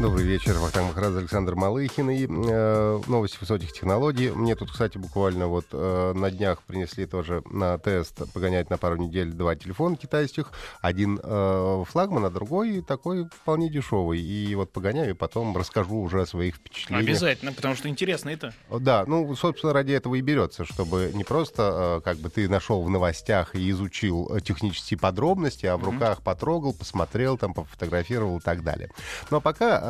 Добрый вечер, Вахтанг Махарадзе, Александр Малыхин и э, новости высоких технологий. Мне тут, кстати, буквально вот э, на днях принесли тоже на тест погонять на пару недель два телефона китайских. Один э, флагман, а другой такой вполне дешевый. И вот погоняю, и потом расскажу уже о своих впечатлениях. Обязательно, потому что интересно это. Да, ну, собственно, ради этого и берется, чтобы не просто э, как бы ты нашел в новостях и изучил э, технические подробности, а в Мгм. руках потрогал, посмотрел, там, пофотографировал и так далее. Но пока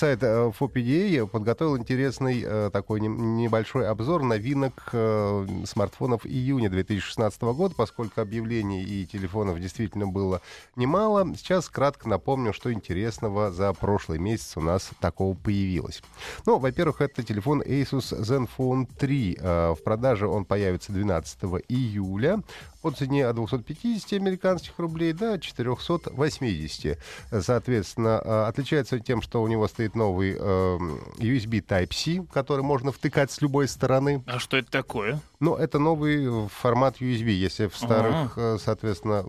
сайт э, FOPDA подготовил интересный э, такой небольшой обзор новинок э, смартфонов июня 2016 года, поскольку объявлений и телефонов действительно было немало. Сейчас кратко напомню, что интересного за прошлый месяц у нас такого появилось. Ну, во-первых, это телефон Asus Zenfone 3. Э, В продаже он появится 12 июля по цене от 250 американских рублей до 480. Соответственно, э, отличается тем, что у него стоит новый э, USB Type-C, который можно втыкать с любой стороны. А что это такое? Но это новый формат USB. Если в старых, э, соответственно,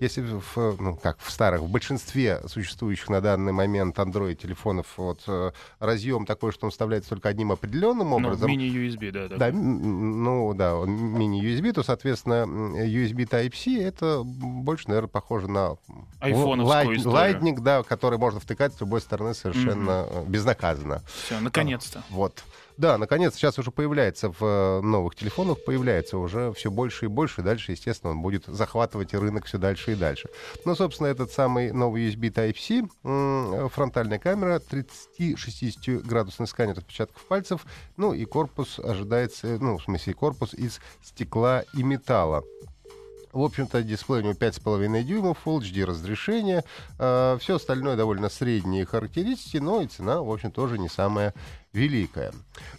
если в, ну, как в старых, в большинстве существующих на данный момент Android-телефонов вот, э, разъем такой, что он вставляется только одним определенным Ну, образом, мини-USB, да. да, такой. м, ну да, он мини-USB, то, соответственно, USB Type-C это больше, наверное, похоже на Айфоновскую лайт- историю. Lightning, да, который можно втыкать с любой стороны совершенно э, безнаказанно. Все, наконец-то. Вот. Да, наконец, сейчас уже появляется в э, новых телефонах, появляется уже все больше и больше. Дальше, естественно, он будет захватывать рынок все дальше и дальше. Ну, собственно, этот самый новый USB Type-C, фронтальная камера, 30-60-градусный сканер отпечатков пальцев, ну и корпус ожидается, ну, в смысле, корпус из стекла и металла. В общем-то, дисплей у него 5,5 дюймов, Full HD разрешение. все остальное довольно средние характеристики, но и цена, в общем, тоже не самая великая.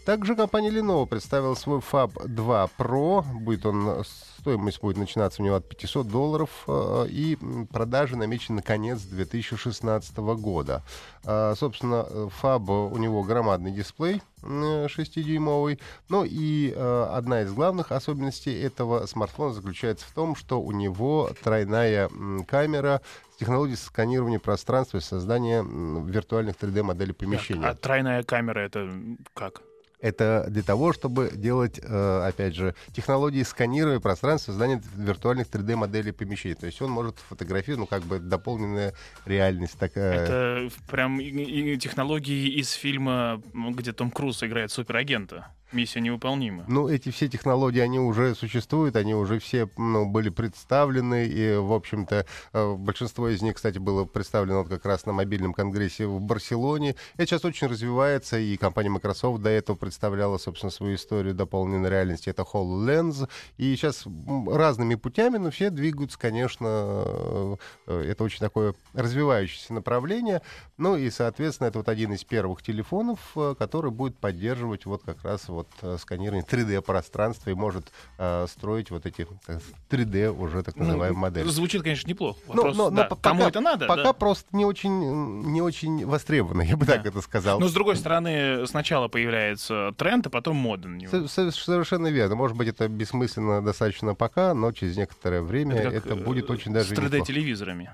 Также компания Lenovo представила свой Fab 2 Pro. Будет он, стоимость будет начинаться у него от 500 долларов. э, И продажи намечены на конец 2016 года. А, Собственно, э, Fab у него громадный дисплей м, 6-дюймовый. Ну и э, одна из главных особенностей этого смартфона заключается в том, что у него тройная камера с технологией сканирования пространства и создания виртуальных 3D-моделей помещения. А тройная камера это как? Это для того, чтобы делать, э, опять же, технологии сканирования пространства, создания виртуальных 3D-моделей помещений. То есть он может фотографировать, ну, как бы дополненная реальность такая. Это прям технологии из фильма, где Том Круз играет суперагента. Миссия невыполнима. Ну, эти все технологии, они уже существуют, они уже все ну, были представлены, и, в общем-то, э, большинство из них, кстати, было представлено вот как раз на мобильном конгрессе в Барселоне. Это сейчас очень развивается, и компания Microsoft до этого представляла, собственно, свою историю дополненной реальности. Это HoloLens, и сейчас разными путями, но все двигаются, конечно, э, э, это очень такое развивающееся направление. Ну и, соответственно, это вот один из первых телефонов, который будет поддерживать вот как раз вот э, сканирование 3D-пространства и может э, строить вот эти э, 3D уже так называемые Ну, модели. Звучит, конечно, неплохо. Ну, Вопрос, но- но да, по- кому пока- это надо? Пока да. просто не очень, не очень востребовано, я бы Да. так это сказал. Но, с другой стороны, сначала появляется тренд, а потом мода на него. Со- со- Совершенно верно. Может быть, это бессмысленно достаточно пока, но через некоторое время это, как, э, будет очень даже С неплохо. 3D-телевизорами.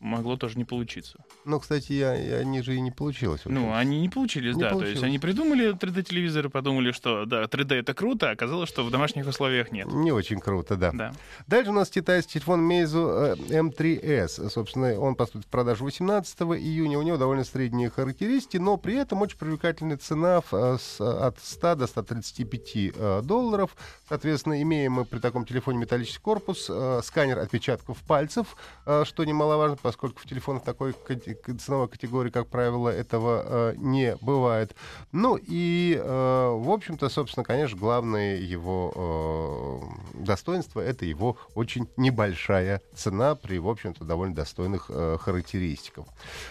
Могло тоже не получиться. Ну, кстати, я, я- они же и не получилось. Ну, они не получились, Не да. То получилось. есть они придумали 3D-телевизоры, подумали, что да, 3D это круто, а оказалось, что в домашних условиях нет. Не очень круто, да. Да. Дальше у нас китайский телефон Meizu э, M3S. Собственно, он поступит в продажу 18 июня. У него довольно средние характеристики, но при этом очень привлекательная цена в, э, от 100 до 135 э, долларов. Соответственно, имеем мы при таком телефоне металлический корпус, сканер отпечатков пальцев, что немаловажно, поскольку в телефонах такой ценовой категории, как правило, этого э, не бывает. Ну и, э, в общем-то, собственно, конечно, главное его э, достоинство — это его очень небольшая цена при, в общем-то, довольно достойных э, характеристиках.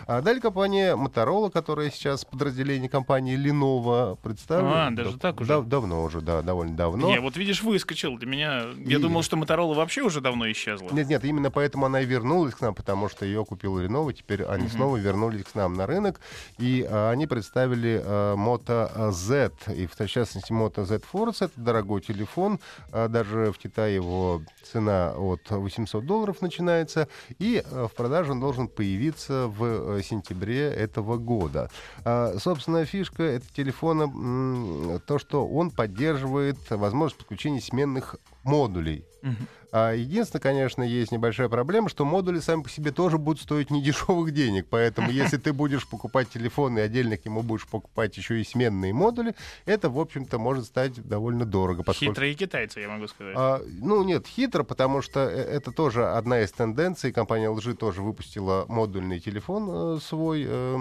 А далее компания Motorola, которая сейчас подразделение компании Lenovo представлена. А, даже да, так уже? Да, давно уже, да, довольно давно. Я вот, видишь, выскочил. Для меня... Я И- думал, что Моторола вообще уже давно исчезла. Нет, нет, именно поэтому она и вернулась к нам, потому что ее купил Lenovo, теперь они Мгм. снова вернулись к нам на рынок, и а, они представили а, Moto Z, и в частности Moto Z Force, это дорогой телефон, а, даже в Китае его цена от 800 долларов начинается, и а, в продаже он должен появиться в э, сентябре этого года. А, собственно, фишка этого телефона м, то, что он поддерживает возможность подключения сменных модулей. Мгм. А, Единственное, конечно, есть небольшая проблема, что модули сами по себе тоже будут стоить недешевых денег. Поэтому, если ты будешь покупать телефон и отдельно к нему будешь покупать еще и сменные модули, это, в общем-то, может стать довольно дорого. поскольку- Хитрые китайцы, я могу сказать. а, ну, нет, хитро, потому что э, это тоже одна из тенденций. Компания LG тоже выпустила модульный телефон э, свой. э,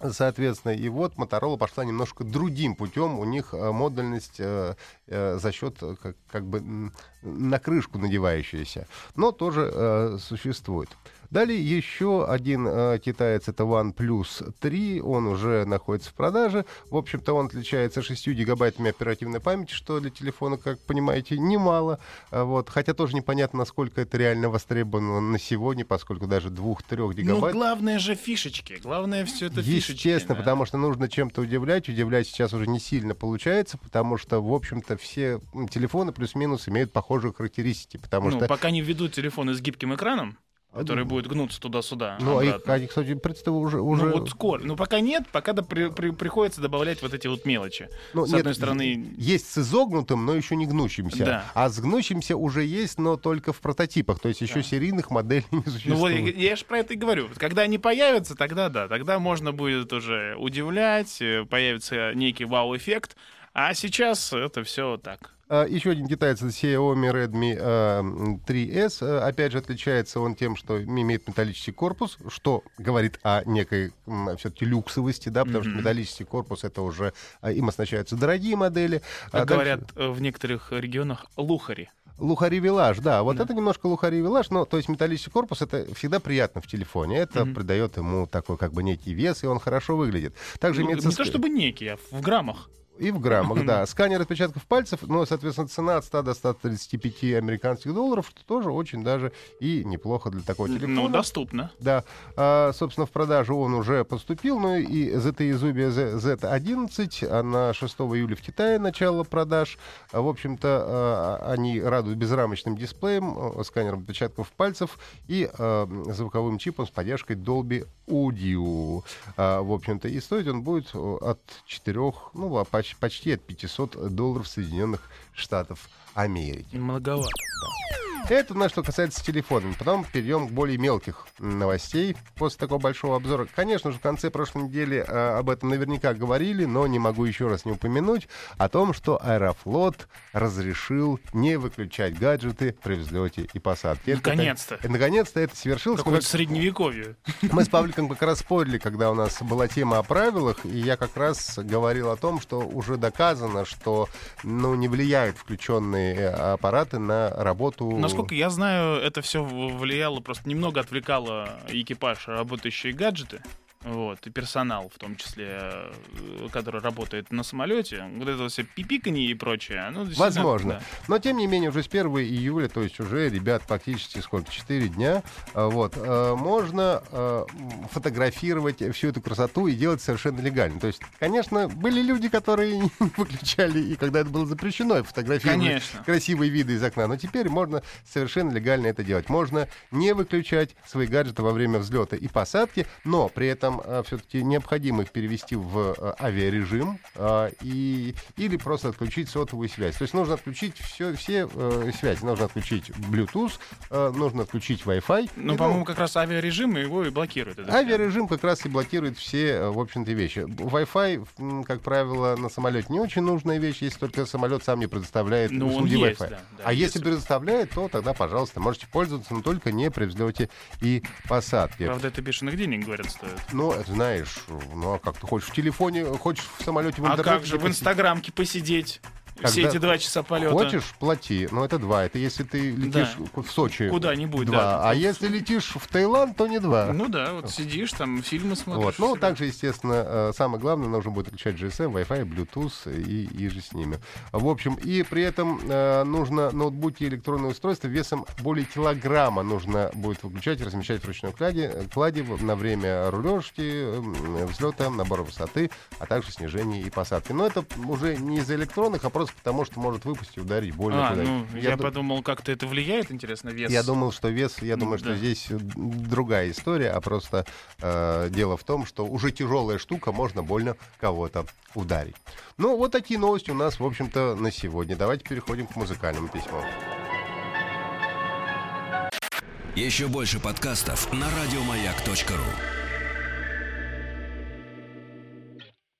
Соответственно, и вот Motorola пошла немножко другим путем. У них э, модульность э, э, за счет э, как, как бы на крышку надевающаяся, но тоже э, существует. Далее еще один э, китаец, это OnePlus 3, он уже находится в продаже. В общем-то, он отличается 6 гигабайтами оперативной памяти, что для телефона, как понимаете, немало. А Вот. Хотя тоже непонятно, насколько это реально востребовано на сегодня, поскольку даже 2-3 Ну, гигабайт... главное же фишечки. Главное все это фишечки. Естественно, да. потому что нужно чем-то удивлять. Удивлять сейчас уже не сильно получается, потому что, в общем-то, все телефоны плюс-минус имеют похожие характеристики. Потому Ну, что пока не введут телефоны с гибким экраном, который будет гнуться туда-сюда. ну, а их, обратно. они, кстати, представь, уже... уже... Ну вот скоро. Ну пока нет, пока да при- при- приходится добавлять вот эти вот мелочи. Ну, с нет, одной стороны, Есть с изогнутым, но еще не гнущимся. Да. А с гнущимся уже есть, но только в прототипах. То есть еще Да. серийных моделей не ну существует. вот я, я же про это и говорю. Когда они появятся, тогда да, тогда можно будет уже удивлять, э, появится некий вау-эффект. А сейчас это все так. А, Еще один китаец Xiaomi Redmi а, м, 3S. А, Опять же, отличается он тем, что имеет металлический корпус, что говорит о некой все-таки люксовости, да, потому что металлический корпус это уже а, им оснащаются дорогие модели. А Как дальше- говорят э, в некоторых регионах, лухари. Лухари Вилаж, да, вот Да. это немножко Лухари Вилаж, но то есть металлический корпус это всегда приятно в телефоне, это Мгм. придает ему такой как бы некий вес, и он хорошо выглядит. Также Ну, имеется не то чтобы некий, а в граммах. И в граммах, да. Сканер отпечатков пальцев, ну, соответственно, цена от 100 до 135 американских долларов, что тоже очень даже и неплохо для такого телефона. Ну, доступно. Да, А, собственно, в продажу он уже поступил, ну и ZTE Zubia Z- Z11, она 6 июля в Китае начало продаж. А, В общем-то, а, они радуют безрамочным дисплеем, сканером отпечатков пальцев и звуковым чипом с поддержкой Dolby Audio. А, В общем-то, и стоить он будет от 4, ну, а поч- почти от 500 долларов Соединенных Штатов Америки. Многовато. Это на что касается телефона. Потом перейдем к более мелких новостей после такого большого обзора. Конечно же, в конце прошлой недели э, об этом наверняка говорили, но не могу еще раз не упомянуть о том, что Аэрофлот разрешил не выключать гаджеты при взлете и посадке. Наконец-то. это- Наконец-то это свершилось. Какое-то как- средневековье. мы с Павликом как раз спорили, когда у нас была тема о правилах, и я как раз говорил о том, что уже доказано, что ну, не влияют включенные э, аппараты на работу. Насколько я знаю, это все влияло, просто немного отвлекало экипаж, работающие гаджеты. Вот, и персонал, в том числе, э, который работает на самолете. Вот это все пипиканье и прочее. оно Возможно. да. Но, тем не менее, уже с 1 июля, то есть уже, ребят, фактически сколько, 4 дня, а, вот, э, можно э, фотографировать всю эту красоту и делать совершенно легально. То есть, конечно, были люди, которые выключали, и когда это было запрещено, фотографировали Конечно. красивые виды из окна. Но теперь можно совершенно легально это делать. Можно не выключать свои гаджеты во время взлета и посадки, но при этом там все-таки необходимо их перевести в э, авиарежим э, и, или просто отключить сотовую связь. То есть нужно отключить все, все э, связи. Нужно отключить Bluetooth, э, нужно отключить Wi-Fi. Ну, И, по-моему, как раз авиарежим его и блокирует. это Авиарежим как раз и блокирует все, э, в общем-то, вещи. Wi-Fi, как правило, на самолете не очень нужная вещь, если только самолет сам не предоставляет Ну, услуги Wi-Fi. да, да, а есть. если предоставляет, то тогда, пожалуйста, можете пользоваться, но только не при взлете и посадке. Правда, это бешеных денег, говорят, стоит. Ну, это знаешь, ну а как ты хочешь в телефоне, хочешь в самолете в А как же в инстаграмке посидеть? Все Когда эти два часа полета. Хочешь, плати. Но это два. Это если ты летишь Да. в Сочи. Куда-нибудь, два. да. А если летишь в Таиланд, то не два. Ну да, вот сидишь там, фильмы смотришь. Вот. Ну, также, естественно, э, самое главное, нужно будет отключать GSM, Wi-Fi, Bluetooth и, и же с ними. В общем, и при этом э, нужно ноутбуки и электронные устройства весом более килограмма нужно будет выключать и размещать в ручной кладе, кладе на время рулежки, э, взлета, набора высоты, а также снижения и посадки. Но это уже не из-за электронных, а просто потому, что может выпасть и ударить больно. А, ну, я, ду- подумал, как-то это влияет, интересно, вес. я думал, что вес, я думаю, что да. здесь э, другая история, а просто э, дело в том, что уже тяжелая штука, можно больно кого-то ударить. Ну, вот такие новости у нас, в общем-то, на сегодня. Давайте переходим к музыкальному письму. Еще больше подкастов на радиомаяк.ру.